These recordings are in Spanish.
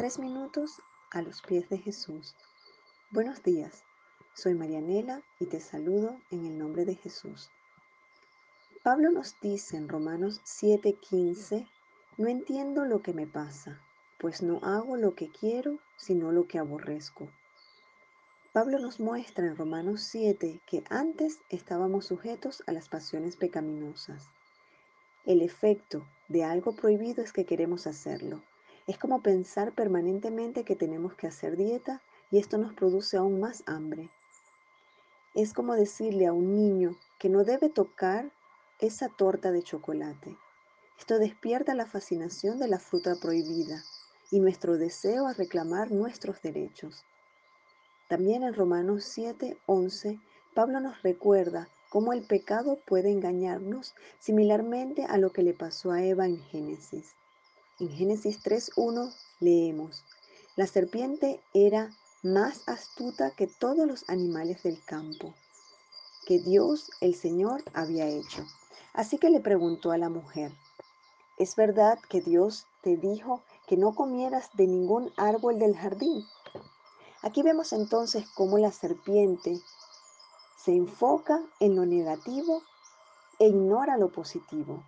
Tres minutos a los pies de Jesús. Buenos días, soy Marianela y te saludo en el nombre de Jesús. Pablo nos dice en Romanos 7:15, no entiendo lo que me pasa, pues no hago lo que quiero, sino lo que aborrezco. Pablo nos muestra en Romanos 7 que antes estábamos sujetos a las pasiones pecaminosas. El efecto de algo prohibido es que queremos hacerlo, es como pensar permanentemente que tenemos que hacer dieta y esto nos produce aún más hambre. Es como decirle a un niño que no debe tocar esa torta de chocolate. Esto despierta la fascinación de la fruta prohibida y nuestro deseo a reclamar nuestros derechos. También en Romanos 7, 11, Pablo nos recuerda cómo el pecado puede engañarnos similarmente a lo que le pasó a Eva en Génesis. En Génesis 3.1 leemos, la serpiente era más astuta que todos los animales del campo que Dios el Señor había hecho. Así que le preguntó a la mujer, ¿es verdad que Dios te dijo que no comieras de ningún árbol del jardín? Aquí vemos entonces cómo la serpiente se enfoca en lo negativo e ignora lo positivo.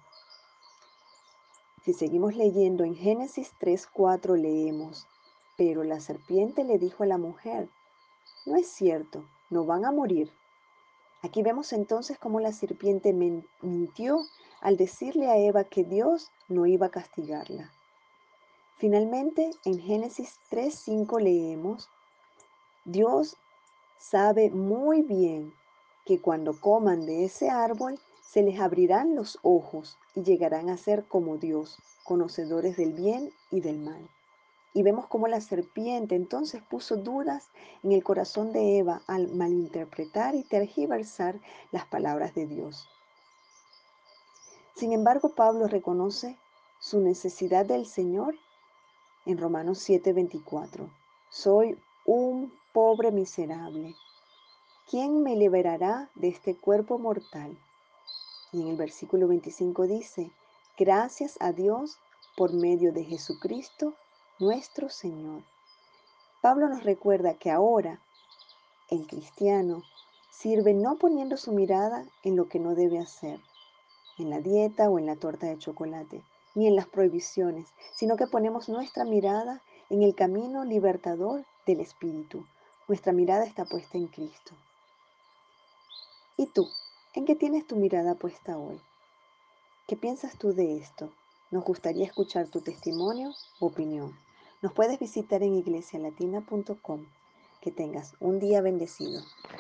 Si seguimos leyendo en Génesis 3:4 leemos, pero la serpiente le dijo a la mujer, no es cierto, no van a morir. Aquí vemos entonces cómo la serpiente mintió al decirle a Eva que Dios no iba a castigarla. Finalmente, en Génesis 3:5 leemos, Dios sabe muy bien que cuando coman de ese árbol se les abrirán los ojos y llegarán a ser como Dios, conocedores del bien y del mal. Y vemos cómo la serpiente entonces puso dudas en el corazón de Eva al malinterpretar y tergiversar las palabras de Dios. Sin embargo, Pablo reconoce su necesidad del Señor en Romanos 7:24. Soy un pobre miserable. ¿Quién me liberará de este cuerpo mortal? Y en el versículo 25 dice, gracias a Dios por medio de Jesucristo nuestro Señor. Pablo nos recuerda que ahora el cristiano sirve no poniendo su mirada en lo que no debe hacer, en la dieta o en la torta de chocolate, ni en las prohibiciones, sino que ponemos nuestra mirada en el camino libertador del Espíritu. Nuestra mirada está puesta en Cristo. ¿Y tú? ¿En qué tienes tu mirada puesta hoy? ¿Qué piensas tú de esto? Nos gustaría escuchar tu testimonio u opinión. Nos puedes visitar en iglesialatina.com. Que tengas un día bendecido.